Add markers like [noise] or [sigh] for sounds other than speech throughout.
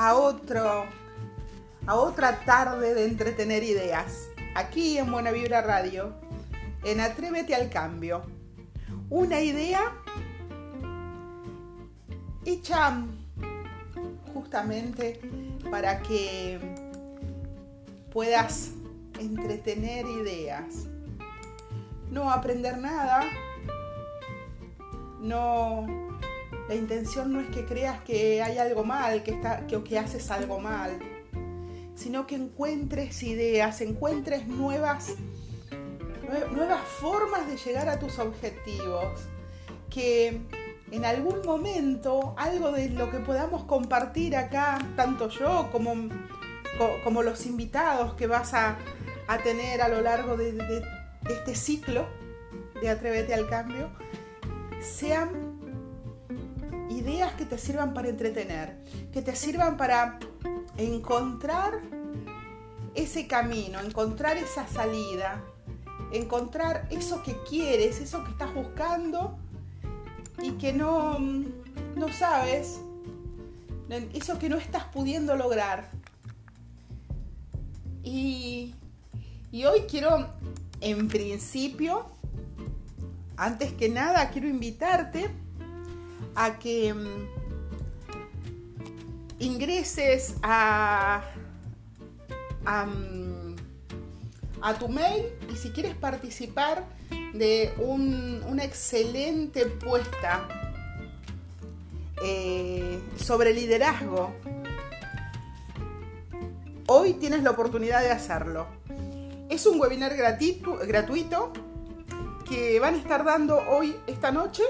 a otro a otra tarde de entretener ideas. Aquí en Buena Vibra Radio, en Atrévete al Cambio. Una idea hecha justamente para que puedas entretener ideas. No aprender nada. No. La intención no es que creas que hay algo mal, que, está, que, que haces algo mal, sino que encuentres ideas, encuentres nuevas, nuevas formas de llegar a tus objetivos, que en algún momento algo de lo que podamos compartir acá, tanto yo como, como los invitados que vas a, tener a lo largo de, de este ciclo de Atrévete al Cambio, sean ideas que te sirvan para entretener, que te sirvan para encontrar ese camino, encontrar esa salida, encontrar eso que quieres, eso que estás buscando y que no, no sabes, eso que no estás pudiendo lograr. Y, y hoy quiero, en principio, antes que nada, quiero invitarte a que mm, ingreses a, mm, a, tu mail y si quieres participar de una excelente puesta eh, sobre liderazgo, hoy tienes la oportunidad de hacerlo. Es un webinar gratuito, gratuito que van a estar dando hoy, esta noche,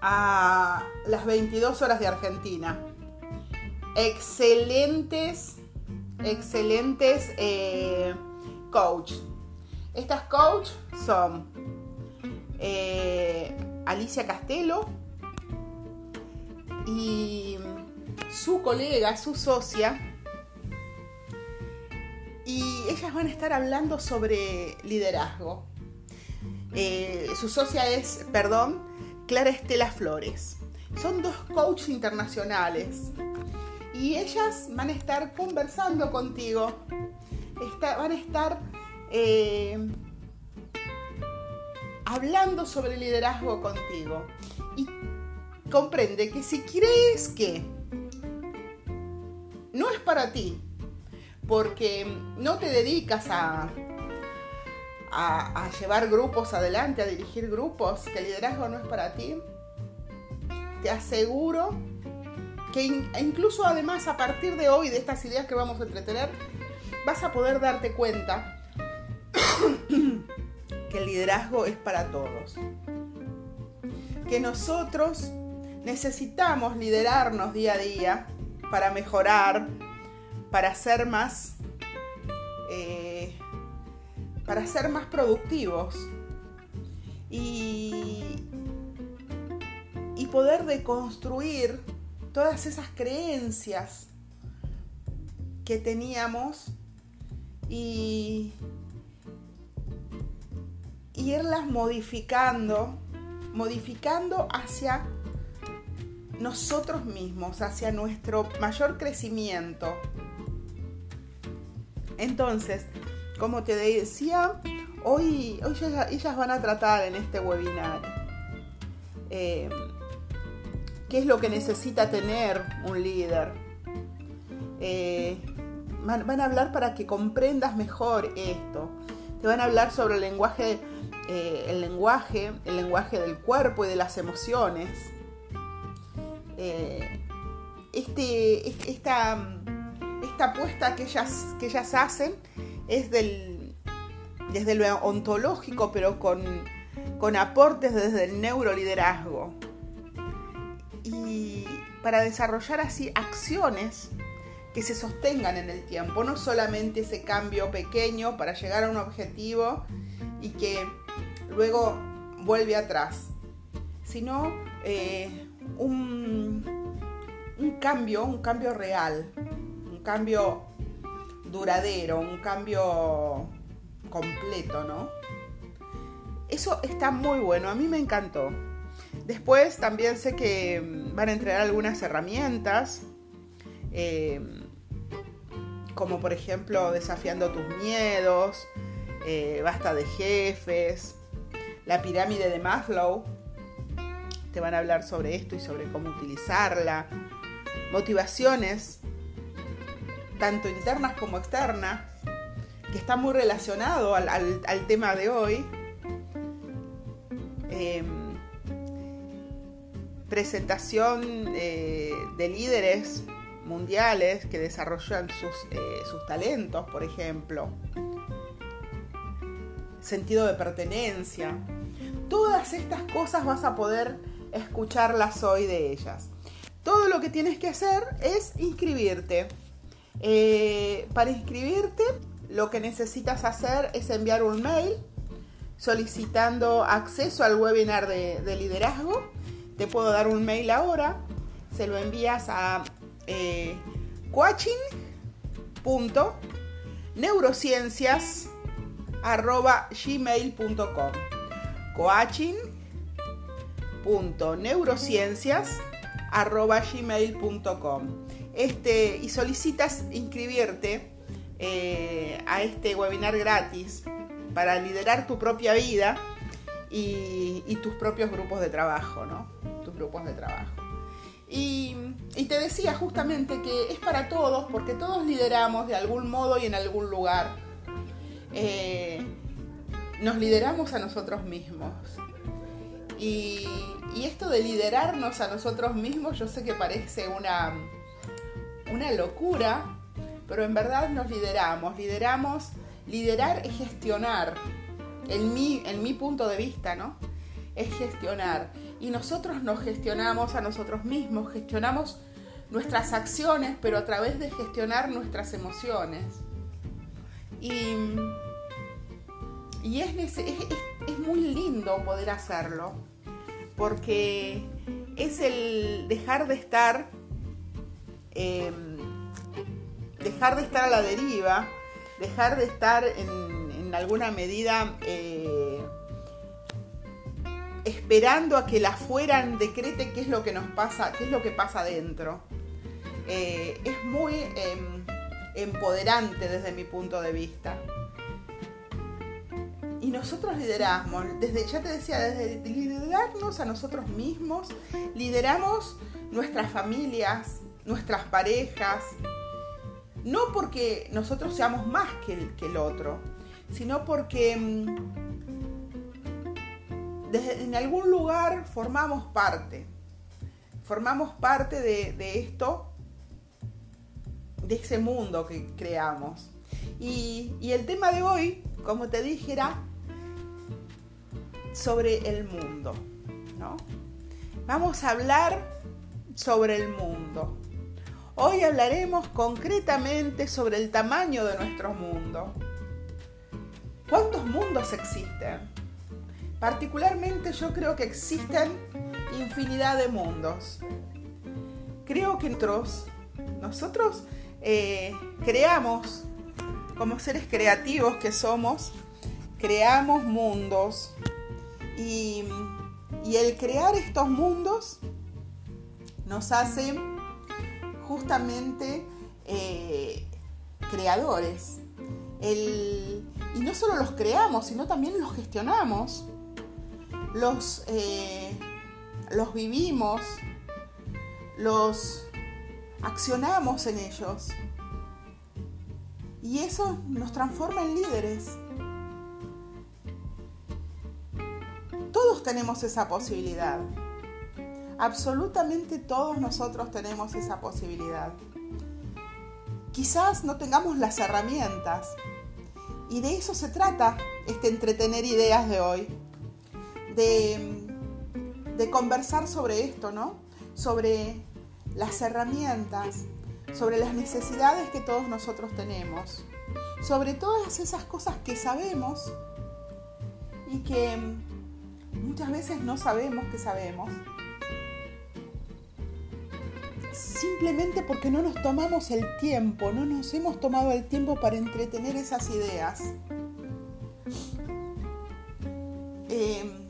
a las 22 horas de Argentina. Excelentes, excelentes eh, coach. Estas coach son eh, Alicia Castelo y su colega, su socia. Y ellas van a estar hablando sobre liderazgo. Eh, su socia es, perdón, Clara Estela Flores. Son dos coaches internacionales y ellas van a estar conversando contigo, van a estar eh, hablando sobre liderazgo contigo. Y comprende que si crees que no es para ti, porque no te dedicas a a, llevar grupos adelante, a dirigir grupos, que el liderazgo no es para ti, te aseguro que incluso además a partir de hoy, de estas ideas que vamos a entretener, vas a poder darte cuenta [coughs] que el liderazgo es para todos. Que nosotros necesitamos liderarnos día a día para mejorar, para ser más eh, para ser más productivos y, y poder deconstruir todas esas creencias que teníamos y, y irlas modificando, modificando hacia nosotros mismos, hacia nuestro mayor crecimiento. Entonces, como te decía, hoy, hoy ellas, van a tratar en este webinar eh, qué es lo que necesita tener un líder. Eh, van, a hablar para que comprendas mejor esto. Te van a hablar sobre el lenguaje, eh, el lenguaje, el lenguaje del cuerpo y de las emociones. este, esta, esta apuesta que ellas, que ellas hacen es del, desde lo ontológico, pero con, con aportes desde el neuroliderazgo. Y para desarrollar así acciones que se sostengan en el tiempo, no solamente ese cambio pequeño para llegar a un objetivo y que luego vuelve atrás, sino eh, un, un cambio, un cambio real, un cambio duradero, un cambio completo, ¿no? Eso está muy bueno, a mí me encantó. Después también sé que van a entregar algunas herramientas eh, como por ejemplo desafiando tus miedos, eh, basta de jefes, la pirámide de Maslow, te van a hablar sobre esto y sobre cómo utilizarla, motivaciones, tanto internas como externas, que está muy relacionado al, tema de hoy. Em, presentación eh, de líderes mundiales que desarrollan sus, eh, sus talentos, por ejemplo. Sentido de pertenencia. Todas estas cosas vas a poder escucharlas hoy de ellas. Todo lo que tienes que hacer es inscribirte. Eh, para inscribirte, lo que necesitas hacer es enviar un mail solicitando acceso al webinar de, liderazgo. Te puedo dar un mail ahora. Se lo envías a eh, coaching.neurociencias.gmail.com coaching.neurociencias.gmail.com este, y solicitas inscribirte eh, a este webinar gratis para liderar tu propia vida y, tus propios grupos de trabajo, ¿no? Tus grupos de trabajo. Y, te decía justamente que es para todos, porque todos lideramos de algún modo y en algún lugar. Eh, nos lideramos a nosotros mismos. Y, y, esto de liderarnos a nosotros mismos, yo sé que parece una, una locura, pero en verdad nos lideramos. Lideramos, liderar es gestionar, en mi, en mi punto de vista, ¿no? Es gestionar. Y nosotros nos gestionamos a nosotros mismos, gestionamos nuestras acciones, pero a través de gestionar nuestras emociones. Y, y es, es, es, muy lindo poder hacerlo, porque es el dejar de estar Em, dejar de estar a la deriva, dejar de estar en, alguna medida eh, esperando a que la afuera decrete qué es lo que nos pasa, qué es lo que pasa adentro. Eh, es muy em, empoderante desde mi punto de vista. Y nosotros lideramos, desde, ya te decía, desde liderarnos a nosotros mismos, lideramos nuestras familias, nuestras parejas, no porque nosotros seamos más que el, que el otro, sino porque mm, en algún lugar formamos parte, formamos parte de, esto, de ese mundo que creamos. Y, y el tema de hoy, como te dije, era sobre el mundo. ¿no? Vamos a hablar sobre el mundo. Hoy hablaremos concretamente sobre el tamaño de nuestro mundo. ¿Cuántos mundos existen? Particularmente yo creo que existen infinidad de mundos. Creo que nosotros, nosotros eh, creamos, como seres creativos que somos, creamos mundos y, y el crear estos mundos nos hace justamente eh, creadores. y no solo los creamos, sino también los gestionamos, los, eh, los vivimos, los accionamos en ellos. Y eso nos transforma en líderes. Todos tenemos esa posibilidad. Absolutamente todos nosotros tenemos esa posibilidad. Quizás no tengamos las herramientas. Y de eso se trata este entretener ideas de hoy. De, de conversar sobre esto, ¿no? Sobre las herramientas, sobre las necesidades que todos nosotros tenemos, sobre todas esas cosas que sabemos y que muchas veces no sabemos que sabemos simplemente porque no nos tomamos el tiempo, no nos hemos tomado el tiempo para entretener esas ideas. Em,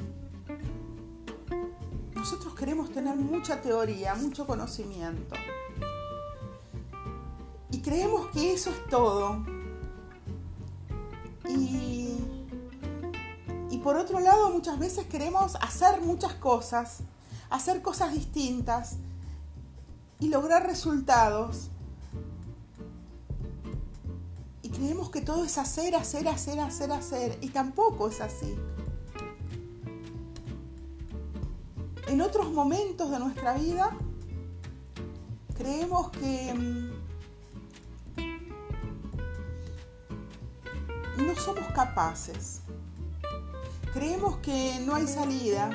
nosotros queremos tener mucha teoría, mucho conocimiento. creemos que eso es todo. Y, y por otro lado, muchas veces queremos hacer muchas cosas, hacer cosas distintas y lograr resultados. Y creemos que todo es hacer, hacer, hacer, hacer, hacer. Y tampoco es así. En otros momentos de nuestra vida creemos que mm, no somos capaces. Creemos que no hay salida.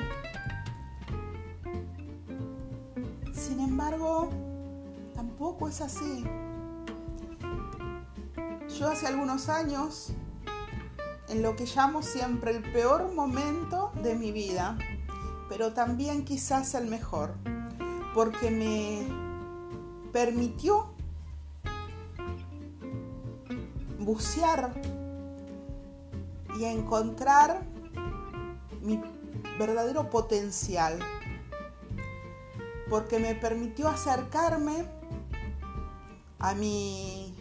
Sin embargo, tampoco es así. Yo hace algunos años, en lo que llamo siempre el peor momento de mi vida, pero también quizás el mejor, porque me permitió bucear y encontrar mi verdadero potencial, porque me permitió acercarme a mi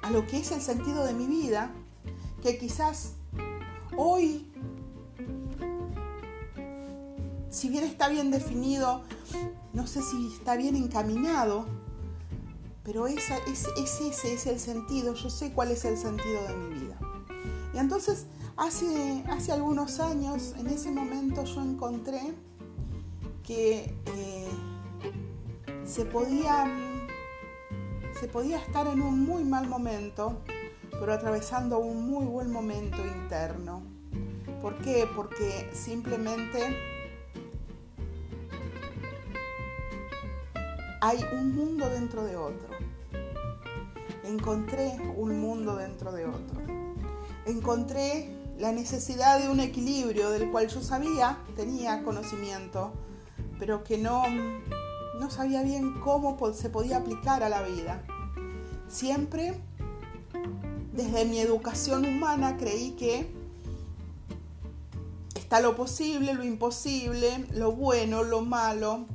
a lo que es el sentido de mi vida, que quizás hoy si bien está bien definido, no sé si está bien encaminado, pero esa, es, ese es el sentido, yo sé cuál es el sentido de mi vida. Y entonces, hace, hace algunos años, en ese momento yo encontré que eh, se, podía, se podía estar en un muy mal momento, pero atravesando un muy buen momento interno. ¿Por qué? Porque simplemente hay un mundo dentro de otro. Encontré un mundo dentro de otro. Encontré la necesidad de un equilibrio del cual yo sabía, tenía conocimiento, pero que no, no sabía bien cómo se podía aplicar a la vida. Siempre, desde mi educación humana, creí que está lo posible, lo imposible, lo bueno, lo malo,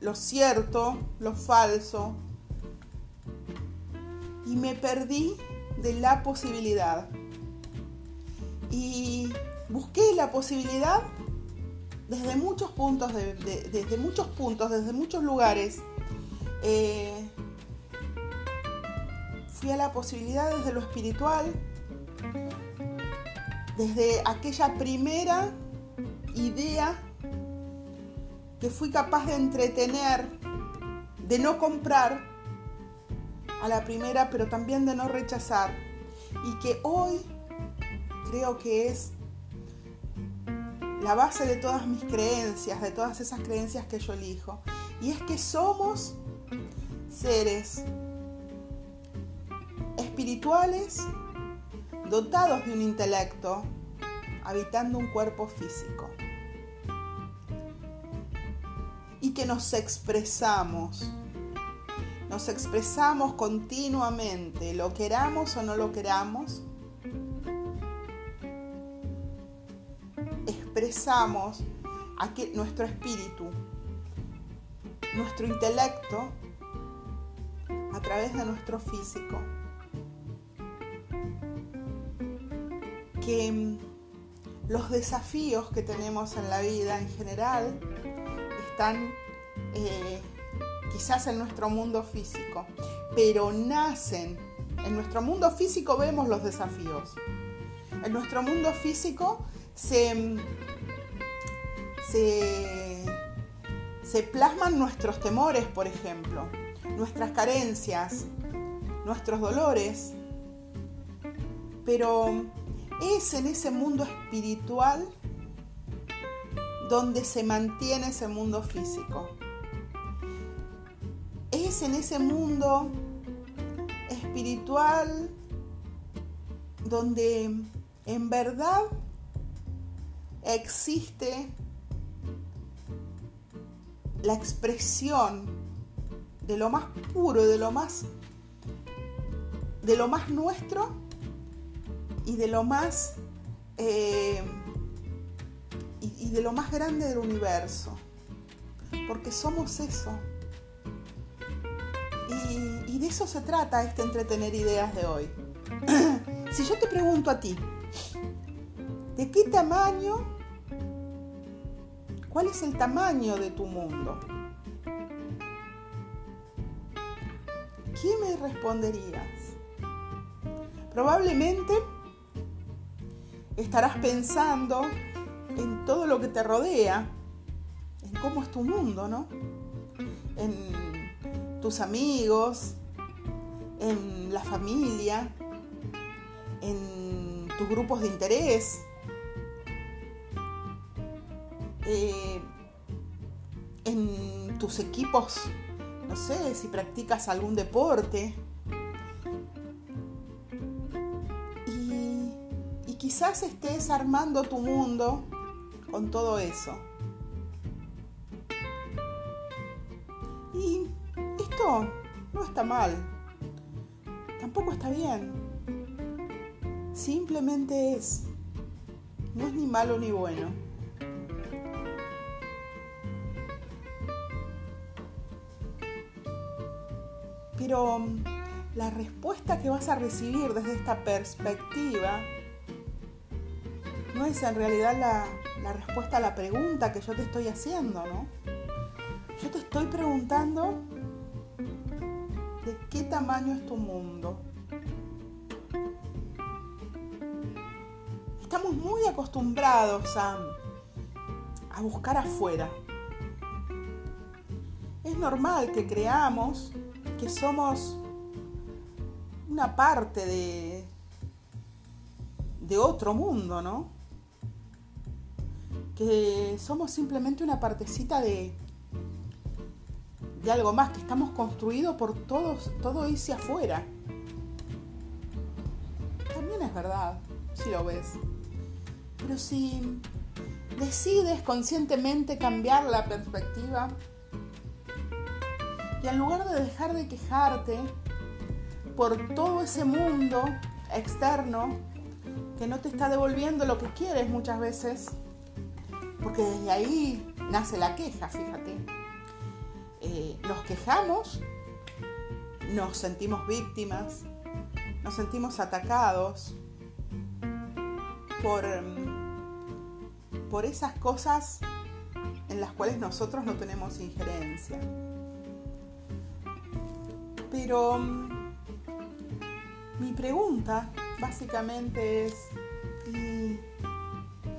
lo cierto, lo falso. Y me perdí de la posibilidad. Y busqué la posibilidad desde muchos puntos, desde muchos puntos, desde muchos lugares. Eh, fui a la posibilidad desde lo espiritual, desde aquella primera idea que fui capaz de entretener, de no comprar a la primera, pero también de no rechazar. Y que hoy creo que es la base de todas mis creencias, de todas esas creencias que yo elijo. Y es que somos seres espirituales dotados de un intelecto, habitando un cuerpo físico y que nos expresamos. Nos expresamos continuamente, lo queramos o no lo queramos. Expresamos nuestro espíritu, nuestro intelecto a través de nuestro físico. Que los desafíos que tenemos en la vida en general están eh, quizás en nuestro mundo físico, pero nacen. En nuestro mundo físico vemos los desafíos. En nuestro mundo físico se, se, se plasman nuestros temores, por ejemplo, nuestras carencias, nuestros dolores. Pero es en ese mundo espiritual donde se mantiene ese mundo físico. Es en ese mundo espiritual donde en verdad existe la expresión de lo más puro, de lo más de lo más nuestro y de lo más eh, y, de lo más grande del universo. Porque somos eso. Y, de eso se trata este entretener ideas de hoy. [clears throat] si yo te pregunto a ti, ¿de qué tamaño? ¿Cuál es el tamaño de tu mundo? ¿Qué me responderías? Probablemente estarás pensando en todo lo que te rodea, en cómo es tu mundo, ¿no? En tus amigos, en la familia, en tus grupos de interés, eh, en tus equipos, no sé, si practicas algún deporte. Y, y quizás estés armando tu mundo con todo eso. Y esto no está mal, tampoco está bien. Simplemente es. No es ni malo ni bueno. Pero mm, la respuesta que vas a recibir desde esta perspectiva no es en realidad la, respuesta a la pregunta que yo te estoy haciendo, ¿no? Yo te estoy preguntando de qué tamaño es tu mundo. Estamos muy acostumbrados a, a buscar afuera. Es normal que creamos que somos una parte de, de otro mundo, ¿no? que somos simplemente una partecita de, de algo más, que estamos construidos por todos, todo ese afuera. También es verdad, si lo ves. Pero si decides conscientemente cambiar la perspectiva y en lugar de dejar de quejarte por todo ese mundo externo que no te está devolviendo lo que quieres muchas veces, porque desde ahí nace la queja, fíjate. Eh, nos quejamos, nos sentimos víctimas, nos sentimos atacados por, por esas cosas en las cuales nosotros no tenemos injerencia. Pero mm, mi pregunta básicamente es,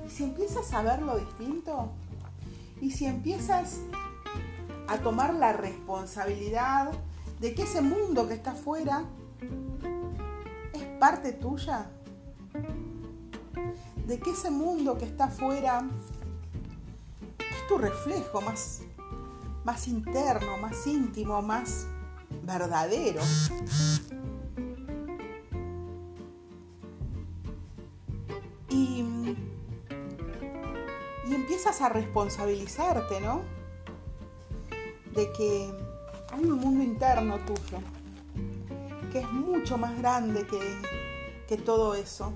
si empiezas a verlo distinto y si empiezas a tomar la responsabilidad de que ese mundo que está afuera es parte tuya, de que ese mundo que está afuera es tu reflejo más, más interno, más íntimo, más verdadero. empiezas a responsabilizarte, ¿no? De que hay un mundo interno tuyo, que es mucho más grande que, que todo eso.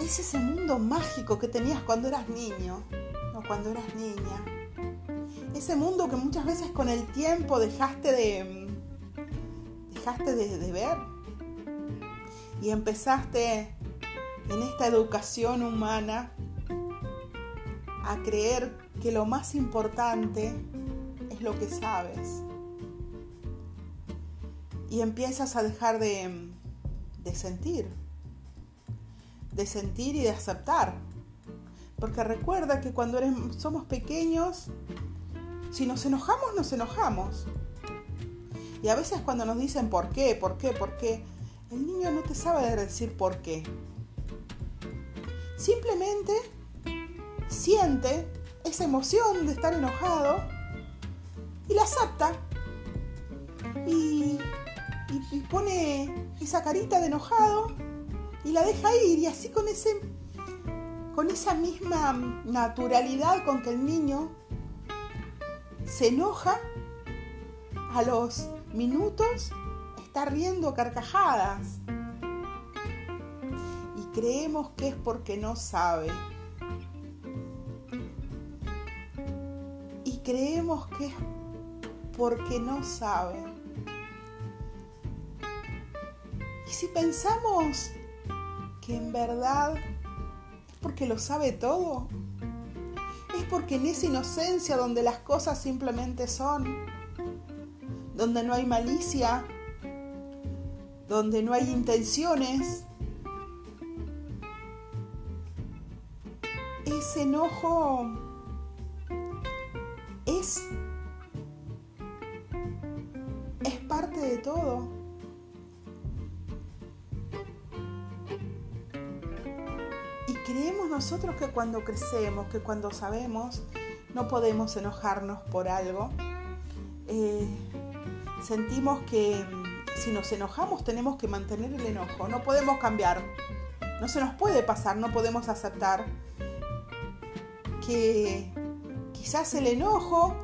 Es ese mundo mágico que tenías cuando eras niño o cuando eras niña. Ese mundo que muchas veces con el tiempo dejaste de, dejaste de, de ver y empezaste en esta educación humana a creer que lo más importante es lo que sabes. Y empiezas a dejar de, sentir, de sentir y de aceptar. Porque recuerda que cuando somos pequeños, si nos enojamos, nos enojamos. Y a veces cuando nos dicen por qué, por qué, por qué, el niño no te sabe decir por qué. Simplemente siente esa emoción de estar enojado y la acepta y, pone esa carita de enojado y la deja ir y así con ese con esa misma naturalidad con que el niño se enoja a los minutos está riendo carcajadas y creemos que es porque no sabe creemos que es porque no sabe. Y si pensamos que en verdad es porque lo sabe todo, porque en esa inocencia donde las cosas simplemente son, donde no hay malicia, donde no hay intenciones, ese enojo es es parte de todo. Creemos nosotros que cuando crecemos, que cuando sabemos, no podemos enojarnos por algo. Eh, sentimos que si nos enojamos tenemos que mantener el enojo, no podemos cambiar, no se nos puede pasar, no podemos aceptar que quizás el enojo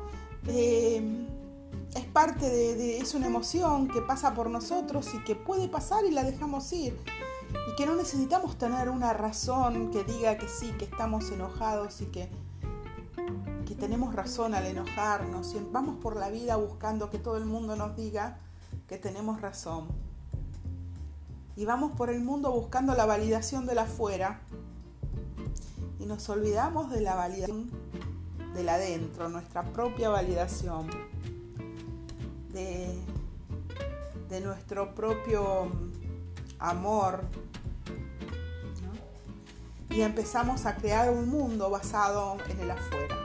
eh, es parte de, es una emoción que pasa por nosotros y que puede pasar y la dejamos ir. Y que no necesitamos tener una razón que diga que sí, que estamos enojados y que, que tenemos razón al enojarnos. Y vamos por la vida buscando que todo el mundo nos diga que tenemos razón. Y vamos por el mundo buscando la validación de la afuera. Y nos olvidamos de la validación del adentro, nuestra propia validación de, nuestro propio amor. Y empezamos a crear un mundo basado en el afuera.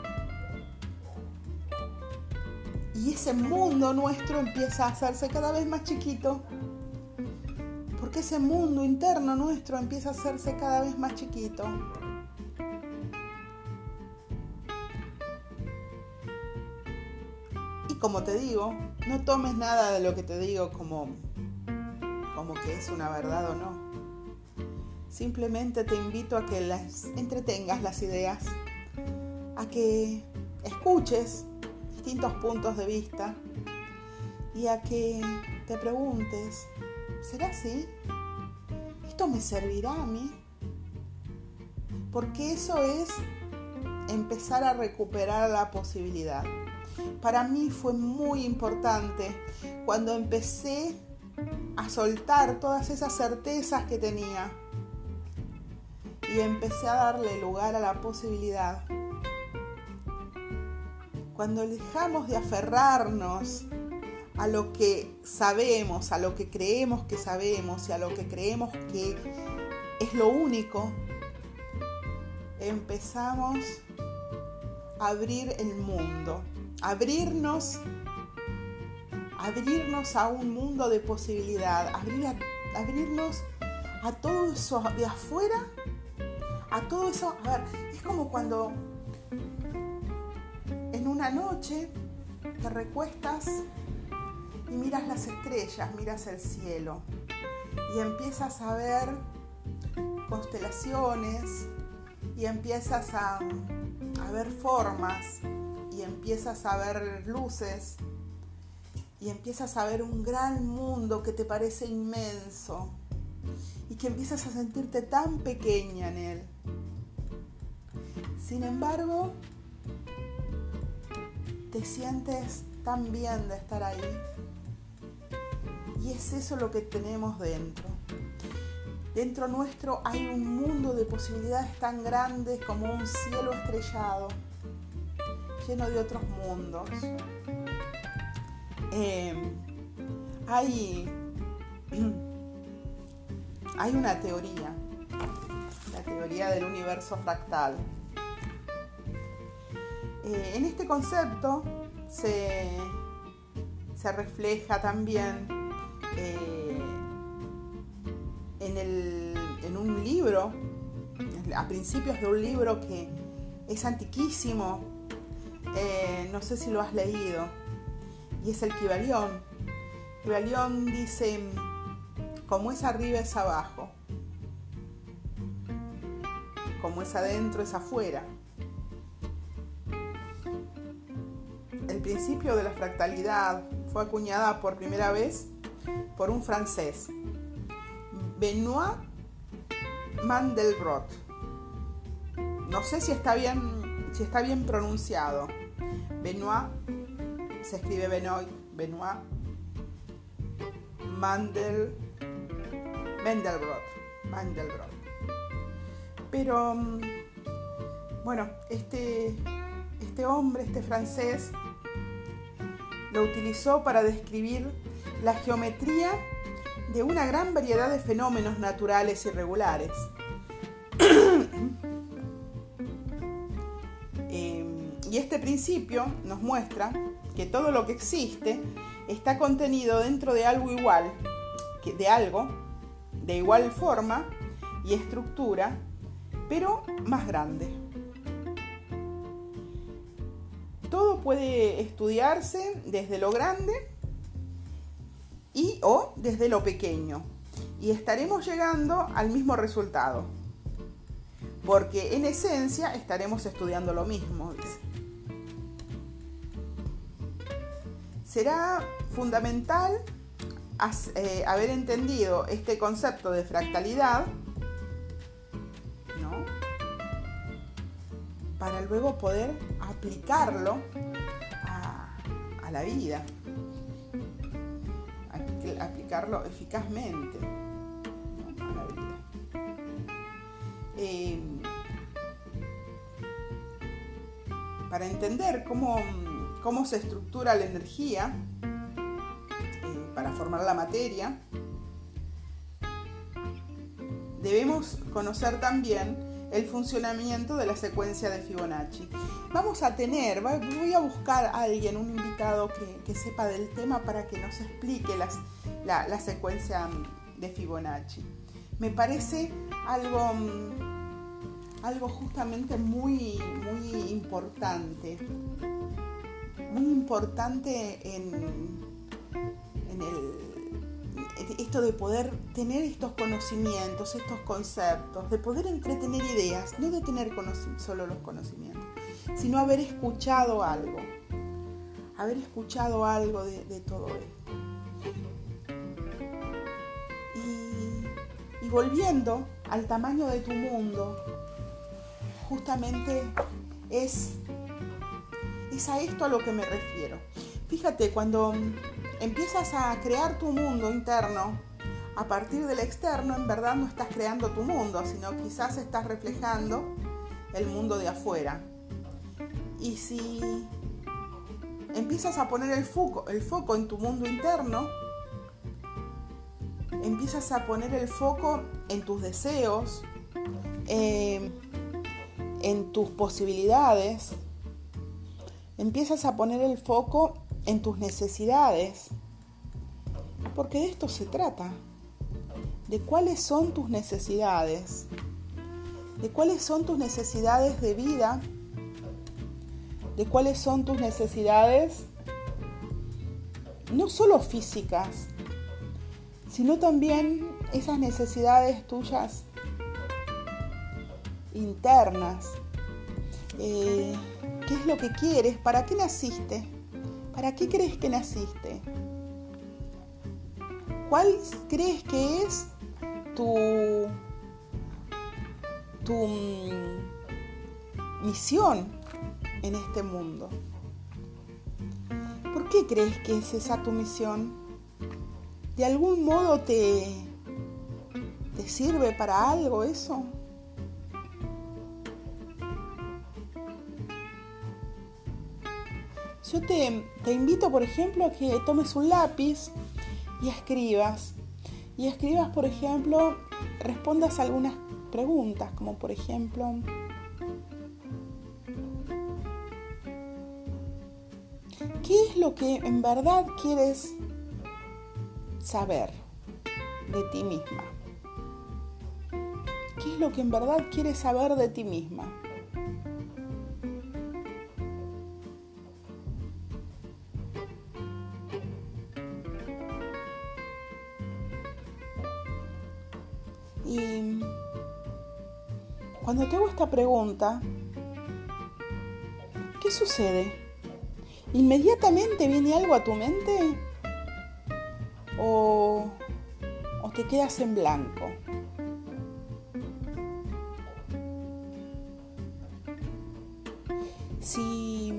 Y ese mundo nuestro empieza a hacerse cada vez más chiquito. Porque ese mundo interno nuestro empieza a hacerse cada vez más chiquito. como te digo, no tomes nada de lo que te digo como, como que es una verdad o no. Simplemente te invito a que las entretengas las ideas, a que escuches distintos puntos de vista y a que te preguntes, ¿será así? ¿Esto me servirá a mí? Porque eso es empezar a recuperar la posibilidad para mí fue muy importante cuando empecé a soltar todas esas certezas que tenía y empecé a darle lugar a la posibilidad. Cuando dejamos de aferrarnos a lo que sabemos, a lo que creemos que sabemos y a lo que creemos que es lo único, empezamos a abrir el mundo abrirnos, abrirnos a un mundo de posibilidad, abrir abrirnos a todo eso de afuera, a todo eso, a ver, es como cuando en una noche te recuestas y miras las estrellas, miras el cielo y empiezas a ver constelaciones y empiezas a, a ver formas y empiezas a ver luces y empiezas a ver un gran mundo que te parece inmenso y que empiezas a sentirte tan pequeña en él. Sin embargo, te sientes tan bien de estar ahí. Y es eso lo que tenemos dentro. Dentro nuestro hay un mundo de posibilidades tan grandes como un cielo estrellado lleno de otros mundos. Em, hay, [clears throat] hay una teoría, la teoría del universo fractal. Eh, en este concepto se, se refleja también eh, en, en un libro, a principios de un libro que es antiquísimo, eh, no sé si lo has leído, y es el Kibalión. Kibalión dice, como es arriba es abajo, como es adentro es afuera. El principio de la fractalidad fue acuñada por primera vez por un francés, Benoit Mandelbrot. No sé si está bien, si está bien pronunciado. Benoit, se escribe Benoit, Benoit Mandel, Mendelbrot, Mandelbrot. Pero, mm, bueno, este, este hombre, este francés, lo utilizó para describir la geometría de una gran variedad de fenómenos naturales irregulares. Y este principio nos muestra que todo lo que existe está contenido dentro de algo igual, de algo, de igual forma y estructura, pero más grande. Todo puede estudiarse desde lo grande y o desde lo pequeño y estaremos llegando al mismo resultado, porque en esencia estaremos estudiando lo mismo. Será fundamental eh, haber entendido este concepto de fractalidad para luego poder aplicarlo a, la vida, aplicarlo eficazmente a la vida. Eh, para entender cómo, cómo, se estructura la energía, eh, para formar la materia, debemos conocer también el funcionamiento de la secuencia de Fibonacci. Vamos a tener, voy a buscar a alguien, un invitado que, sepa del tema para que nos explique la, secuencia de Fibonacci. Me parece algo, algo justamente muy, muy importante, muy importante en, en el esto de poder tener estos conocimientos, estos conceptos, de poder entretener ideas, no de tener solo los conocimientos, sino haber escuchado algo, haber escuchado algo de, todo esto. Y, y volviendo al tamaño de tu mundo, justamente es, es a esto a lo que me refiero. Fíjate, cuando empiezas a crear tu mundo interno a partir del externo, en verdad no estás creando tu mundo, sino quizás estás reflejando el mundo de afuera. Y si empiezas a poner el foco, el foco en tu mundo interno, empiezas a poner el foco en tus deseos, eh, en tus posibilidades, empiezas a poner el foco en tus necesidades, porque de esto se trata, de cuáles son tus necesidades, de cuáles son tus necesidades de vida, de cuáles son tus necesidades no solo físicas, sino también esas necesidades tuyas internas. Eh, ¿Qué es lo que quieres? ¿Para qué naciste? ¿Para qué crees que naciste? ¿Cuál crees que es tu, tu mm, misión en este mundo? ¿Por qué crees que es esa tu misión? ¿De algún modo te, te sirve para algo eso? Yo te, invito, por ejemplo, a que tomes un lápiz y escribas. Y escribas, por ejemplo, respondas algunas preguntas, como por ejemplo, ¿qué es lo que en verdad quieres saber de ti misma? ¿Qué es lo que en verdad quieres saber de ti misma? Esta pregunta, ¿qué sucede? ¿Inmediatamente viene algo a tu mente? ¿O, te quedas en blanco? Si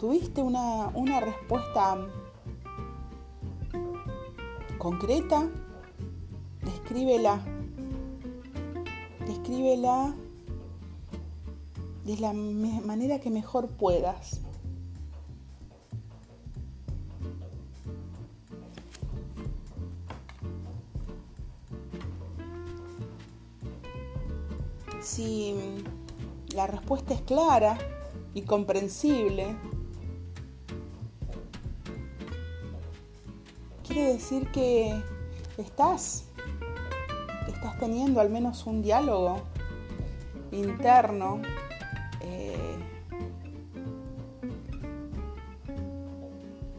tuviste una, una respuesta concreta, descríbela. Descríbela de la manera que mejor puedas. Si la respuesta es clara y comprensible, quiere decir que estás teniendo al menos un diálogo interno eh,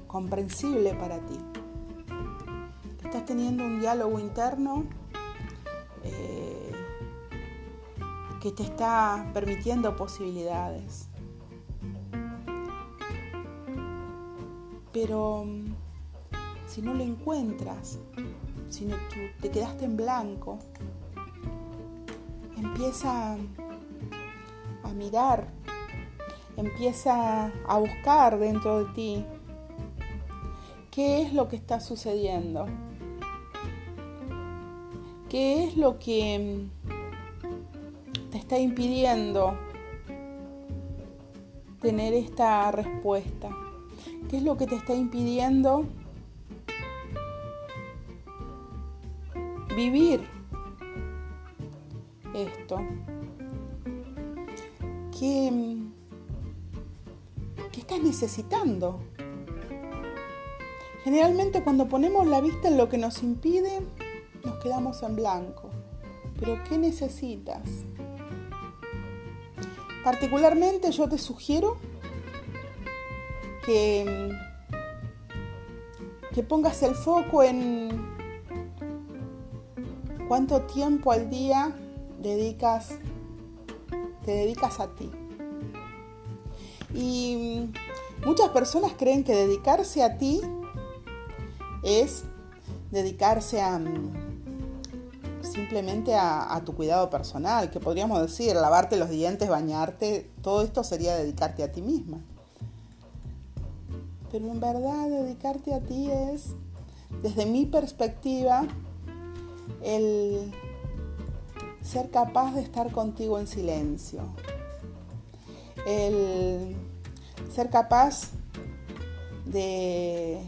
comprensible para ti. estás teniendo un diálogo interno eh, que te está permitiendo posibilidades. Pero si no lo encuentras, si no, te quedaste en blanco, empieza a mirar, empieza a buscar dentro de ti qué es lo que está sucediendo, qué es lo que te está impidiendo tener esta respuesta, qué es lo que te está impidiendo vivir esto. ¿Qué, estás necesitando? Generalmente cuando ponemos la vista en lo que nos impide, nos quedamos en blanco. Pero ¿qué necesitas? Particularmente yo te sugiero que, que pongas el foco en cuánto tiempo al día dedicas te dedicas a ti. Y muchas personas creen que dedicarse a ti es dedicarse a simplemente a, tu cuidado personal, que podríamos decir, lavarte los dientes, bañarte, todo esto sería dedicarte a ti misma. Pero en verdad dedicarte a ti es, desde mi perspectiva, el ser capaz de estar contigo en silencio, el ser capaz de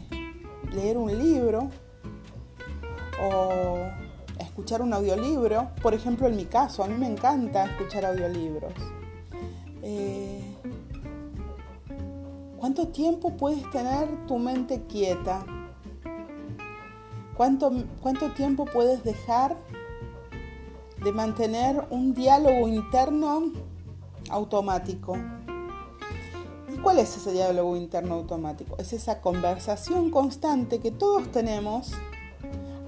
leer un libro o escuchar un audiolibro. Por ejemplo, en mi caso, a mí me encanta escuchar audiolibros. Eh, ¿Cuánto tiempo puedes tener tu mente quieta? ¿Cuánto, ¿Cuánto tiempo puedes dejar de mantener un diálogo interno automático. ¿Y cuál es ese diálogo interno automático? Es esa conversación constante que todos tenemos,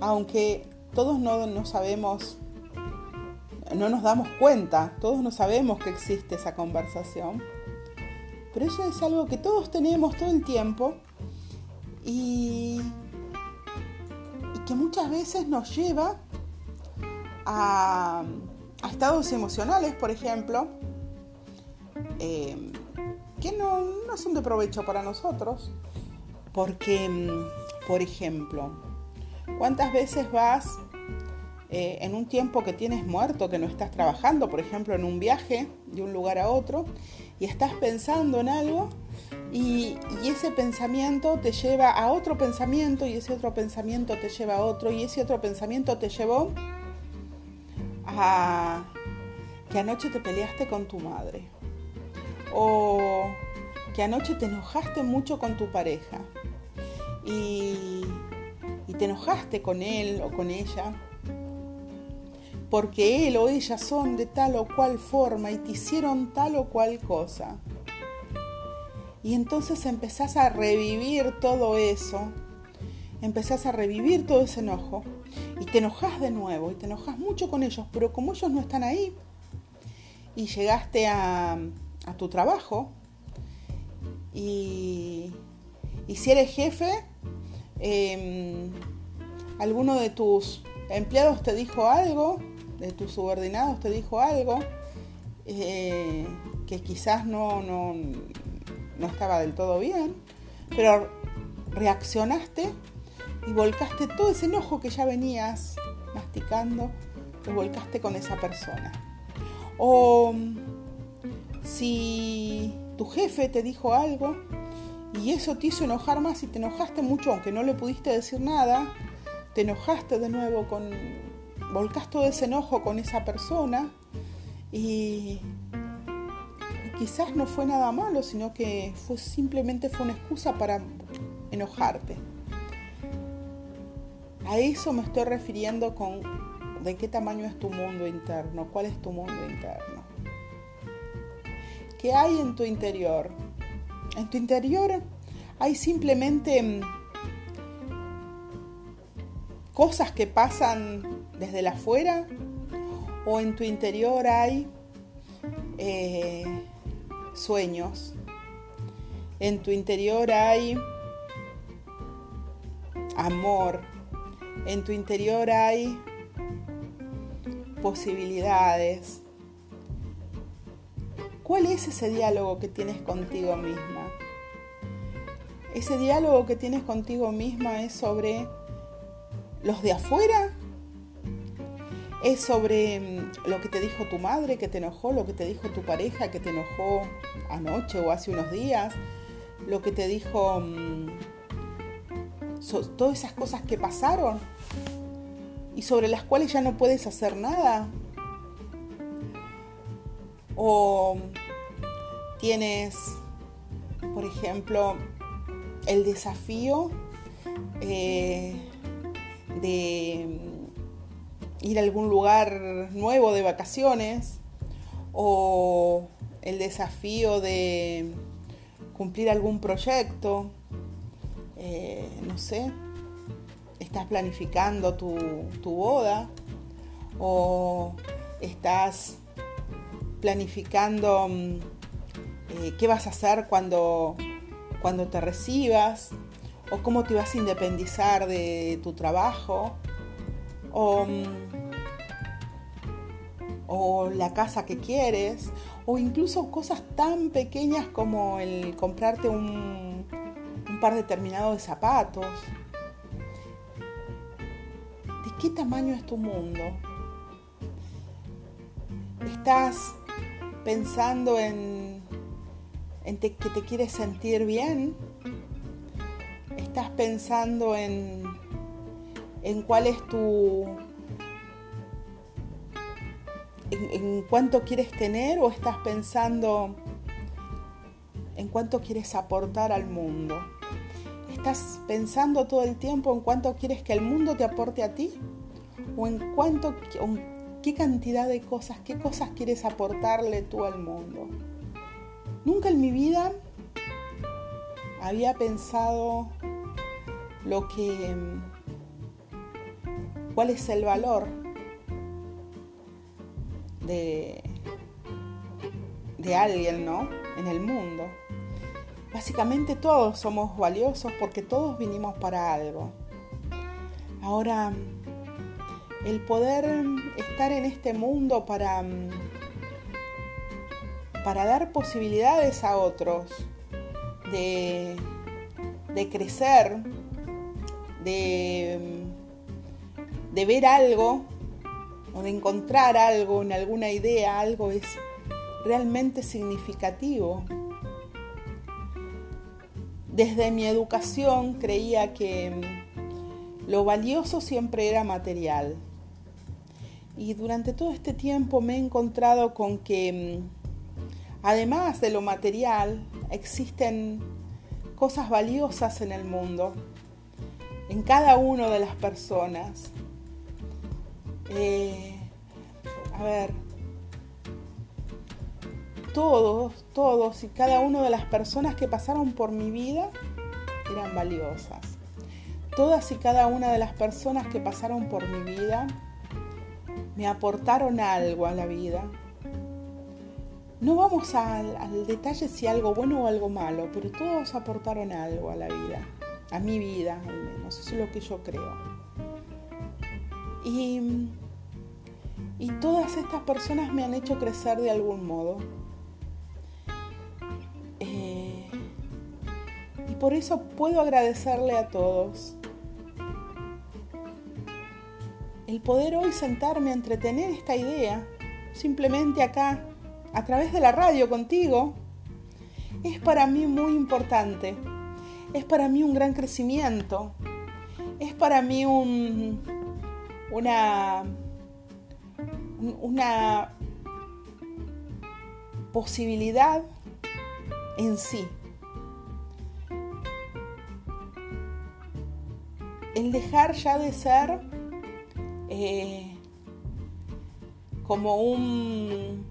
aunque todos no, no sabemos, no nos damos cuenta, todos no sabemos que existe esa conversación. Pero eso es algo que todos tenemos todo el tiempo y, y que muchas veces nos lleva a, estados emocionales, por ejemplo, eh, que no, son de provecho para nosotros. Porque, mm, por ejemplo, ¿cuántas veces vas eh, en un tiempo que tienes muerto, que no estás trabajando, por ejemplo, en un viaje de un lugar a otro, y estás pensando en algo y, y, ese pensamiento te lleva a otro pensamiento y ese otro pensamiento te lleva a otro y ese otro pensamiento te llevó que anoche te peleaste con tu madre. O que anoche te enojaste mucho con tu pareja. Y, y te enojaste con él o con ella. Porque él o ella son de tal o cual forma y te hicieron tal o cual cosa. Y entonces empezás a revivir todo eso, empezás a revivir todo ese enojo y te enojas de nuevo y te enojas mucho con ellos, pero como ellos no están ahí y llegaste a, tu trabajo y, si eres jefe, em, alguno de tus empleados te dijo algo, de tus subordinados te dijo algo, eh, que quizás no, no, no estaba del todo bien, pero reaccionaste y volcaste todo ese enojo que ya venías masticando, lo volcaste con esa persona. O si tu jefe te dijo algo y eso te hizo enojar más y te enojaste mucho, aunque no le pudiste decir nada, te enojaste de nuevo con, volcaste todo ese enojo con esa persona y quizás no fue nada malo, sino que fue simplemente fue una excusa para enojarte. A eso me estoy refiriendo con de qué tamaño es tu mundo interno, cuál es tu mundo interno. ¿Qué hay en tu interior? En tu interior hay simplemente mm, cosas que pasan desde la afuera o en tu interior hay eh, sueños. En tu interior hay amor. En tu interior hay posibilidades. ¿Cuál es ese diálogo que tienes contigo misma? Ese diálogo que tienes contigo misma es sobre los de afuera es sobre mm, lo que te dijo tu madre que te enojó, lo que te dijo tu pareja que te enojó anoche o hace unos días, lo que te dijo todas esas cosas que pasaron y sobre las cuales ya no puedes hacer nada. O tienes, por ejemplo, el desafío eh, de ir a algún lugar nuevo de vacaciones o el desafío de cumplir algún proyecto, eh, no sé, estás planificando tu, boda o estás planificando mm, eh, qué vas a hacer cuando, cuando te recibas o cómo te vas a independizar de tu trabajo o, o la casa que quieres, o incluso cosas tan pequeñas como el comprarte un, un par determinado de zapatos. ¿De qué tamaño es tu mundo? ¿Estás pensando en, en que te quieres sentir bien? ¿Estás pensando en en cuál es tu... En, cuánto quieres tener o estás pensando en cuánto quieres aportar al mundo. ¿Estás pensando todo el tiempo en cuánto quieres que el mundo te aporte a ti? ¿O en cuánto, qué cantidad de cosas, qué cosas quieres aportarle tú al mundo? Nunca en mi vida había pensado lo que cuál es el valor de, de alguien, ¿no? En el mundo. Básicamente todos somos valiosos porque todos vinimos para algo. Ahora, el poder estar en este mundo para, para dar posibilidades a otros de, de crecer, de de ver algo o de encontrar algo en alguna idea, algo es realmente significativo. Desde mi educación creía que mm, lo valioso siempre era material. Y durante todo este tiempo me he encontrado con que, mm, además de lo material, existen cosas valiosas en el mundo, en cada una de las personas. Eh, a ver, todos, todos y cada una de las personas que pasaron por mi vida eran valiosas. Todas y cada una de las personas que pasaron por mi vida me aportaron algo a la vida. No vamos al, al, detalle si algo bueno o algo malo, pero todos aportaron algo a la vida, a mi vida al menos, eso es lo que yo creo. Y, y todas estas personas me han hecho crecer de algún modo. Eh, por eso puedo agradecerle a todos. El poder hoy sentarme a entretener esta idea, simplemente acá, a través de la radio contigo, es para mí muy importante. Es para mí un gran crecimiento. Es para mí un, una, una posibilidad en sí. El dejar ya de ser eh, como un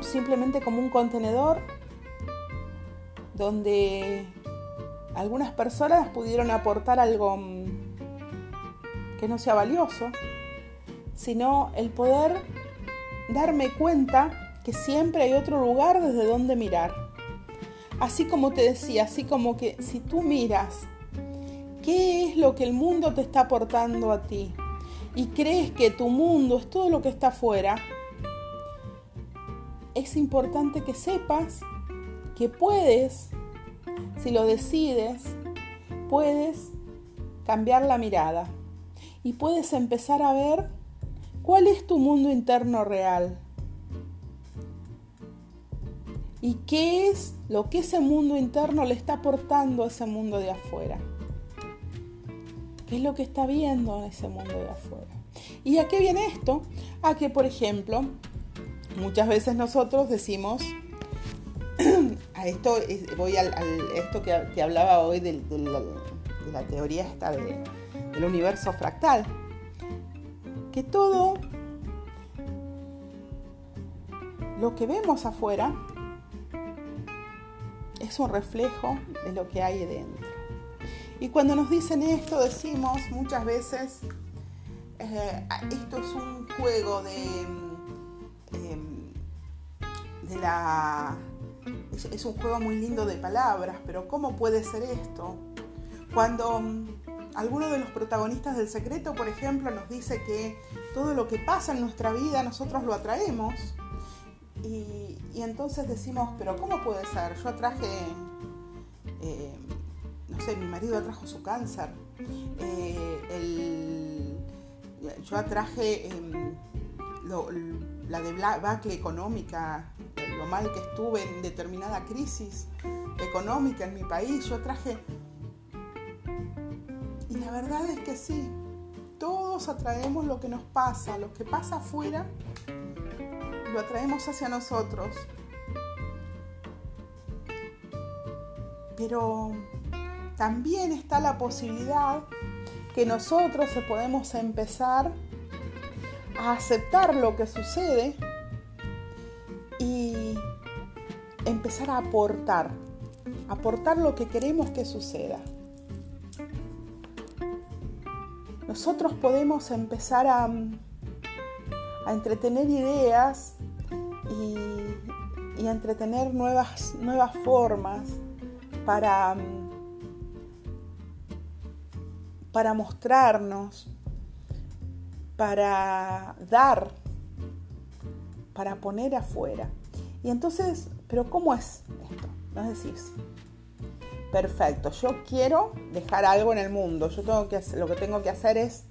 simplemente como un contenedor donde algunas personas pudieron aportar algo mm, que no sea valioso, sino el poder darme cuenta que siempre hay otro lugar desde donde mirar. Así como te decía, así como que si tú miras qué es lo que el mundo te está aportando a ti y crees que tu mundo es todo lo que está afuera, es importante que sepas que puedes, si lo decides, puedes cambiar la mirada y puedes empezar a ver cuál es tu mundo interno real y qué es lo que ese mundo interno le está aportando a ese mundo de afuera. ¿Qué es lo que está viendo en ese mundo de afuera? ¿Y a qué viene esto? A que, por ejemplo, muchas veces nosotros decimos, [clears throat] a esto voy a esto que, hablaba hoy de, la, teoría esta del universo fractal, que todo lo que vemos afuera es un reflejo de lo que hay dentro. Y cuando nos dicen esto decimos muchas veces, eh, esto es un juego de Em, de la... Es, un juego muy lindo de palabras, pero ¿cómo puede ser esto? Cuando mm, alguno de los protagonistas del secreto, por ejemplo, nos dice que todo lo que pasa en nuestra vida nosotros lo atraemos, y, entonces decimos, pero ¿cómo puede ser? Yo atraje, eh, no sé, mi marido atrajo su cáncer, eh, yo atraje em, lo, la debacle económica, lo mal que estuve en determinada crisis económica en mi país, yo traje... Y la verdad es que sí, todos atraemos lo que nos pasa, lo que pasa afuera, lo atraemos hacia nosotros. Pero también está la posibilidad que nosotros podemos empezar a aceptar lo que sucede y empezar a aportar, aportar lo que queremos que suceda. Nosotros podemos empezar a, a entretener ideas y, entretener nuevas, nuevas formas para, para mostrarnos, para dar, para poner afuera. Y entonces, ¿pero cómo es esto? No decís, perfecto, yo quiero dejar algo en el mundo, yo tengo que lo que tengo que hacer es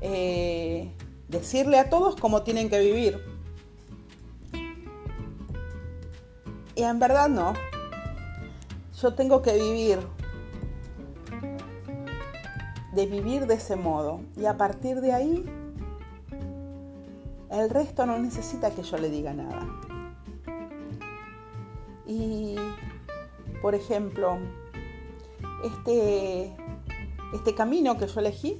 eh, decirle a todos cómo tienen que vivir. Y en verdad no. Yo tengo que vivir de vivir de ese modo. Y a partir de ahí el resto no necesita que yo le diga nada. Y, por ejemplo, este, este camino que yo elegí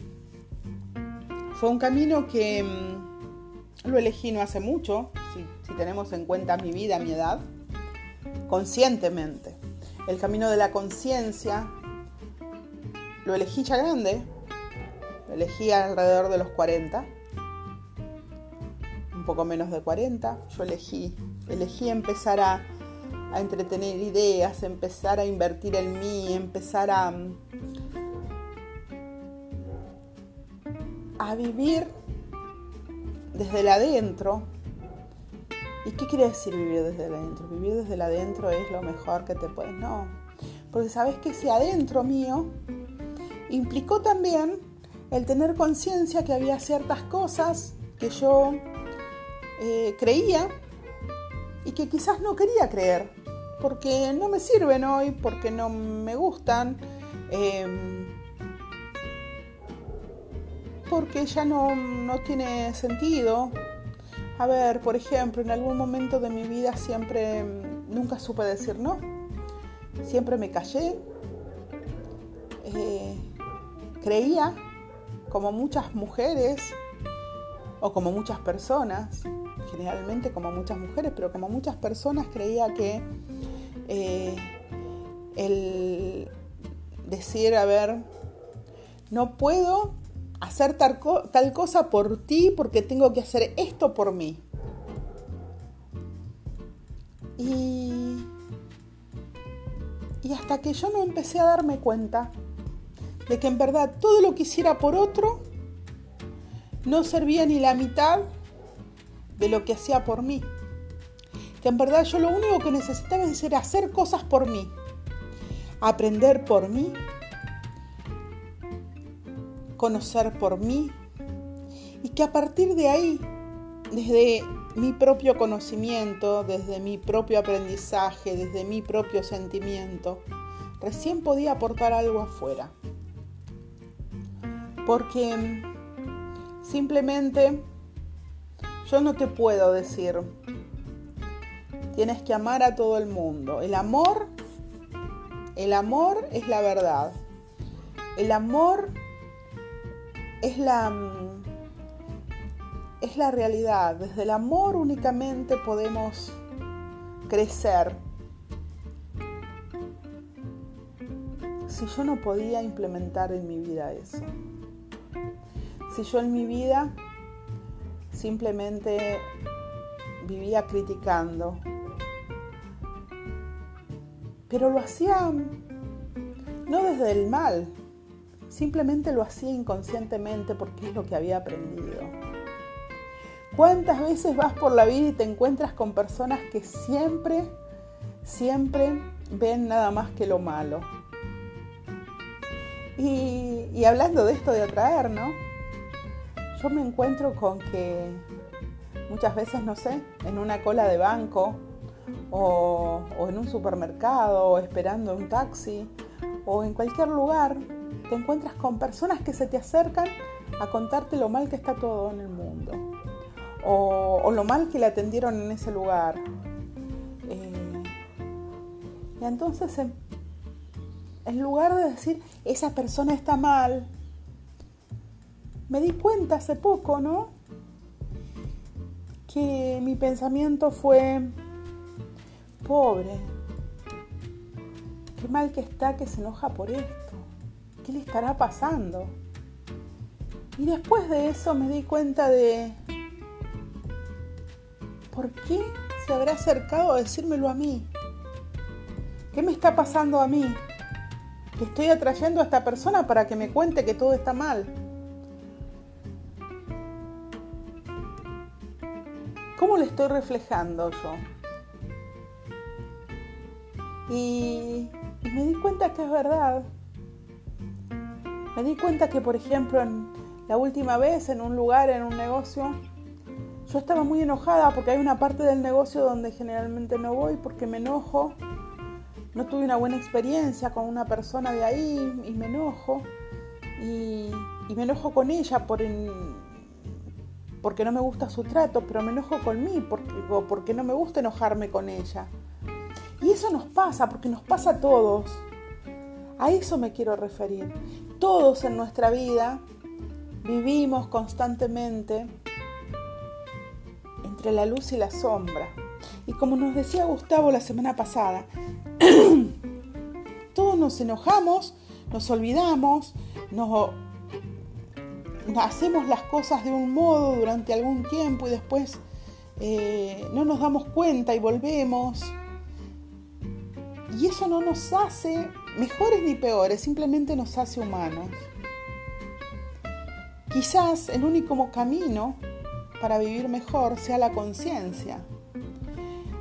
fue un camino que mm, lo elegí no hace mucho, si, si tenemos en cuenta mi vida, mi edad, conscientemente. El camino de la conciencia lo elegí ya grande, lo elegí alrededor de los 40 poco menos de 40, yo elegí, elegí empezar a, entretener ideas, empezar a invertir en mí, empezar a, a vivir desde el adentro. ¿Y qué quiere decir vivir desde adentro? Vivir desde el adentro es lo mejor que te puedes. No, Porque sabes que ese adentro mío implicó también el tener conciencia que había ciertas cosas que yo eh, creía y que quizás no quería creer, porque no me sirven hoy, porque no me gustan, em, porque ya no, no tiene sentido. A ver, por ejemplo, en algún momento de mi vida siempre, nunca supe decir no, siempre me callé, eh, creía, como muchas mujeres, o como muchas personas, generalmente como muchas mujeres, pero como muchas personas creía que eh, el decir, a ver, no puedo hacer tal, cosa por ti porque tengo que hacer esto por mí. Y, y hasta que yo no empecé a darme cuenta de que en verdad todo lo que hiciera por otro no servía ni la mitad de lo que hacía por mí. Que en verdad yo lo único que necesitaba era hacer cosas por mí, aprender por mí, conocer por mí y que a partir de ahí, desde mi propio conocimiento, desde mi propio aprendizaje, desde mi propio sentimiento, recién podía aportar algo afuera. Porque simplemente yo no te puedo decir, tienes que amar a todo el mundo. El amor, el amor es la verdad. El amor es la es la realidad. Desde el amor únicamente podemos crecer. Si yo no podía implementar en mi vida eso. Si yo en mi vida simplemente vivía criticando. Pero lo hacía no desde el mal, simplemente lo hacía inconscientemente porque es lo que había aprendido. ¿Cuántas veces vas por la vida y te encuentras con personas que siempre, siempre ven nada más que lo malo? Y, hablando de esto de atraer, ¿no? yo me encuentro con que muchas veces, no sé, en una cola de banco o, en un supermercado o esperando un taxi o en cualquier lugar, te encuentras con personas que se te acercan a contarte lo mal que está todo en el mundo o, lo mal que le atendieron en ese lugar. Eh, y entonces, en, en lugar de decir, esa persona está mal, me di cuenta hace poco, ¿no? Que mi pensamiento fue, pobre, qué mal que está que se enoja por esto, ¿qué le estará pasando? Y después de eso me di cuenta de, ¿por qué se habrá acercado a decírmelo a mí? ¿Qué me está pasando a mí? Que estoy atrayendo a esta persona para que me cuente que todo está mal. ¿Cómo le estoy reflejando yo? Y, me di cuenta que es verdad. Me di cuenta que, por ejemplo, la última vez en un lugar, en un negocio, yo estaba muy enojada porque hay una parte del negocio donde generalmente no voy porque me enojo. No tuve una buena experiencia con una persona de ahí y me enojo. Y, me enojo con ella por, porque no me gusta su trato, pero me enojo con mí porque no me gusta enojarme con ella. Y eso nos pasa, porque nos pasa a todos. A eso me quiero referir. Todos en nuestra vida vivimos constantemente entre la luz y la sombra. Y como nos decía Gustavo la semana pasada, [clears throat] todos nos enojamos, nos olvidamos, nos hacemos las cosas de un modo durante algún tiempo y después eh, no nos damos cuenta y volvemos. Y eso no nos hace mejores ni peores, simplemente nos hace humanos. Quizás el único camino para vivir mejor sea la conciencia,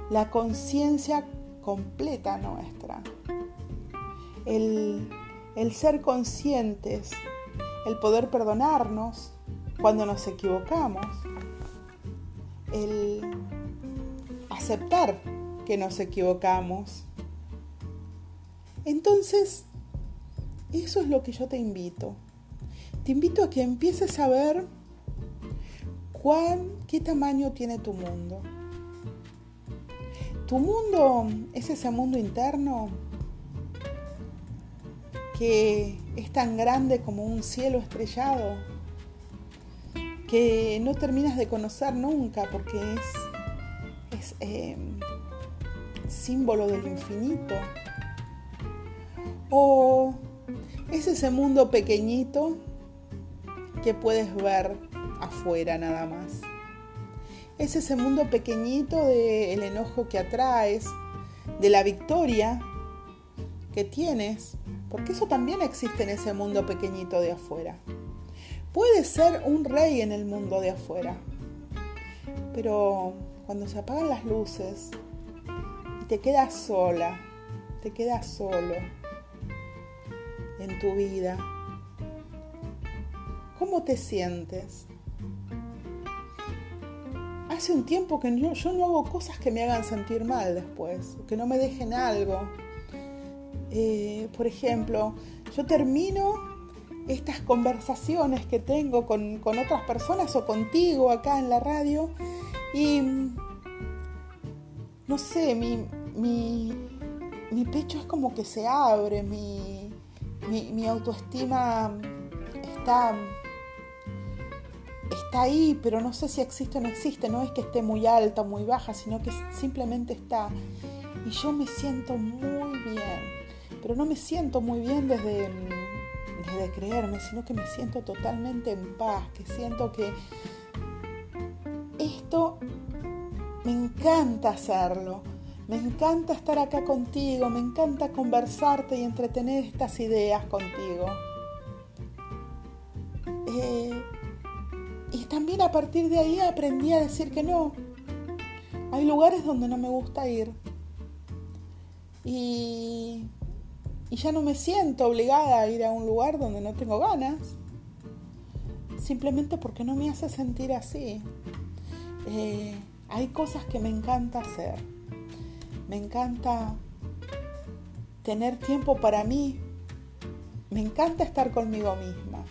la conciencia completa nuestra. el, el ser conscientes, el poder perdonarnos cuando nos equivocamos, el aceptar que nos equivocamos. Entonces, eso es lo que yo te invito. Te invito a que empieces a ver cuán, qué tamaño tiene tu mundo. Tu mundo es ese mundo interno que es tan grande como un cielo estrellado que no terminas de conocer nunca porque es, em, símbolo del infinito. O es ese mundo pequeñito que puedes ver afuera nada más. Es ese mundo pequeñito del enojo que atraes, de la victoria que tienes, porque eso también existe en ese mundo pequeñito de afuera. Puedes ser un rey en el mundo de afuera, pero cuando se apagan las luces y te quedas sola, te quedas solo en tu vida, ¿cómo te sientes? Hace un tiempo que yo, no hago cosas que me hagan sentir mal después, que no me dejen algo. Eh, por ejemplo, yo termino estas conversaciones que tengo con, otras personas o contigo acá en la radio y no sé, mi, mi, pecho es como que se abre, mi, mi, autoestima está, está ahí, pero no sé si existe o no existe, no es que esté muy alta o muy baja, sino que simplemente está. Y yo me siento muy bien, pero no me siento muy bien desde de creerme, sino que me siento totalmente en paz, que siento que esto me encanta hacerlo, me encanta estar acá contigo, me encanta conversarte y entretener estas ideas contigo. Eh, y también a partir de ahí aprendí a decir que no. Hay lugares donde no me gusta ir. Y ya no me siento obligada a ir a un lugar donde no tengo ganas, simplemente porque no me hace sentir así. Eh, hay cosas que me encanta hacer. Me encanta tener tiempo para mí. Me encanta estar conmigo misma.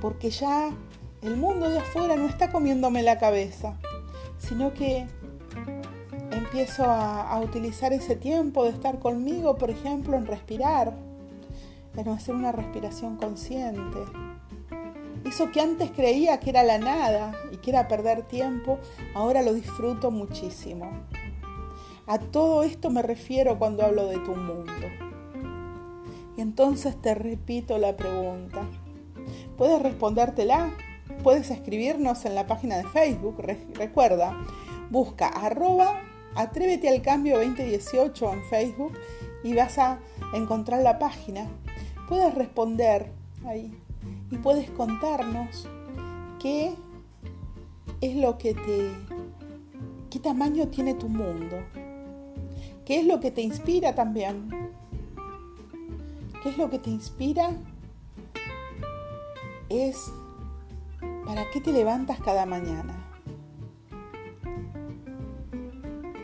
Porque ya el mundo de afuera no está comiéndome la cabeza, sino que empiezo a, utilizar ese tiempo de estar conmigo, por ejemplo, en respirar, en hacer una respiración consciente. Eso que antes creía que era la nada y que era perder tiempo, ahora lo disfruto muchísimo. A todo esto me refiero cuando hablo de tu mundo. Y entonces te repito la pregunta. Puedes respondértela, puedes escribirnos en la página de Facebook. recuerda, busca arroba Atrévete al Cambio 2018 en Facebook y vas a encontrar la página. Puedes responder ahí y puedes contarnos qué es lo que te... qué tamaño tiene tu mundo. ¿Qué es lo que te inspira también? ¿Qué es lo que te inspira? Es para qué te levantas cada mañana.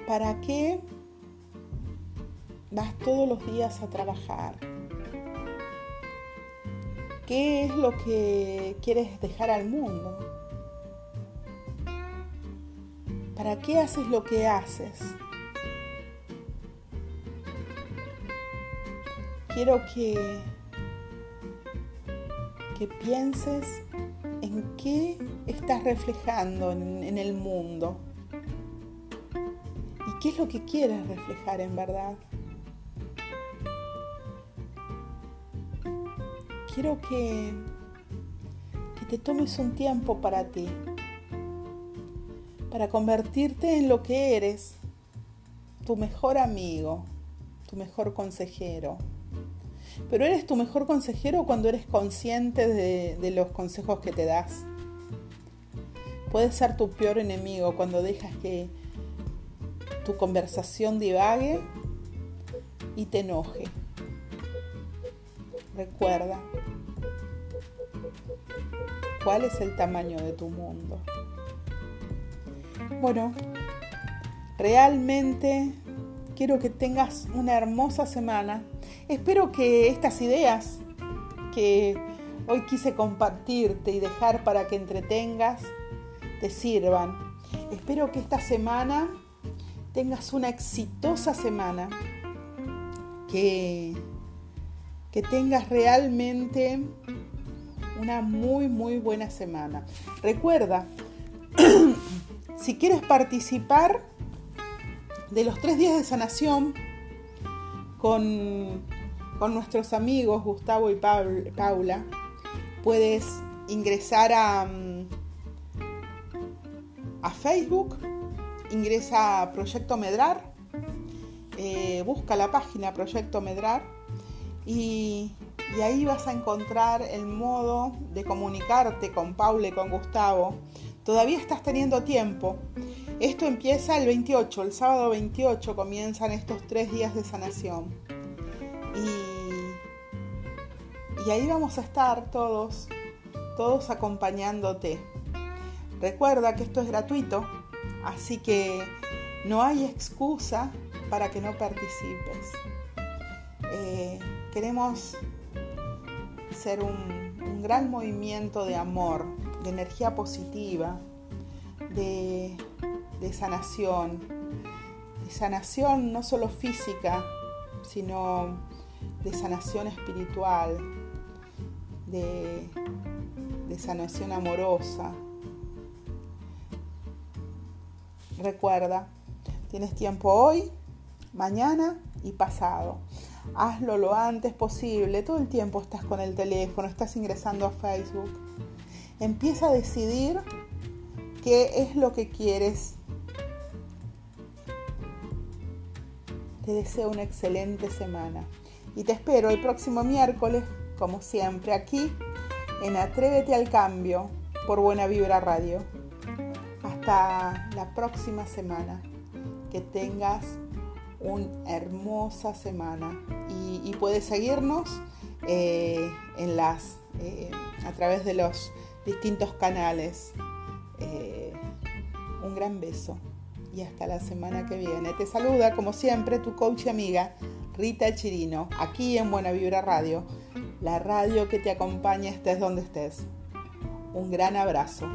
¿Para qué vas todos los días a trabajar? ¿Qué es lo que quieres dejar al mundo? ¿Para qué haces lo que haces? Quiero que, que pienses en qué estás reflejando en, en el mundo. ¿Qué es lo que quieres reflejar en verdad? Quiero que, te tomes un tiempo para ti, para convertirte en lo que eres, tu mejor amigo, tu mejor consejero. Pero eres tu mejor consejero cuando eres consciente de, de los consejos que te das. Puedes ser tu peor enemigo cuando dejas que tu conversación divague y te enoje. Recuerda cuál es el tamaño de tu mundo. Bueno, realmente quiero que tengas una hermosa semana. Espero que estas ideas que hoy quise compartirte y dejar para que entretengas te sirvan. Espero que esta semana tengas una exitosa semana, que, que tengas realmente una muy, muy buena semana. Recuerda, [clears throat] si quieres participar de los tres días de sanación con, con nuestros amigos Gustavo y Paula, puedes ingresar a, mm, a Facebook, ingresa a Proyecto Medrar, eh, busca la página Proyecto Medrar y, y ahí vas a encontrar el modo de comunicarte con Paula y con Gustavo. Todavía estás teniendo tiempo. Esto empieza el 28, el sábado 28 comienzan estos tres días de sanación. Y, y ahí vamos a estar todos, todos acompañándote. Recuerda que esto es gratuito, así que no hay excusa para que no participes. Eh, queremos ser un, gran movimiento de amor, de energía positiva, de, de sanación, de sanación no solo física, sino de sanación espiritual, de, de sanación amorosa, Recuerda, tienes tiempo hoy, mañana y pasado. Hazlo lo antes posible. Todo el tiempo estás con el teléfono, estás ingresando a Facebook. Empieza a decidir qué es lo que quieres. Te deseo una excelente semana y te espero el próximo miércoles, como siempre, aquí en Atrévete al Cambio por Buena Vibra Radio la próxima semana. Que tengas una hermosa semana y, puedes seguirnos eh, en las, eh, a través de los distintos canales. Eh, un gran beso y hasta la semana que viene. Te saluda como siempre tu coach y amiga Rita Chirino, aquí en Buena Vibra Radio, la radio que te acompaña estés donde estés. Un gran abrazo.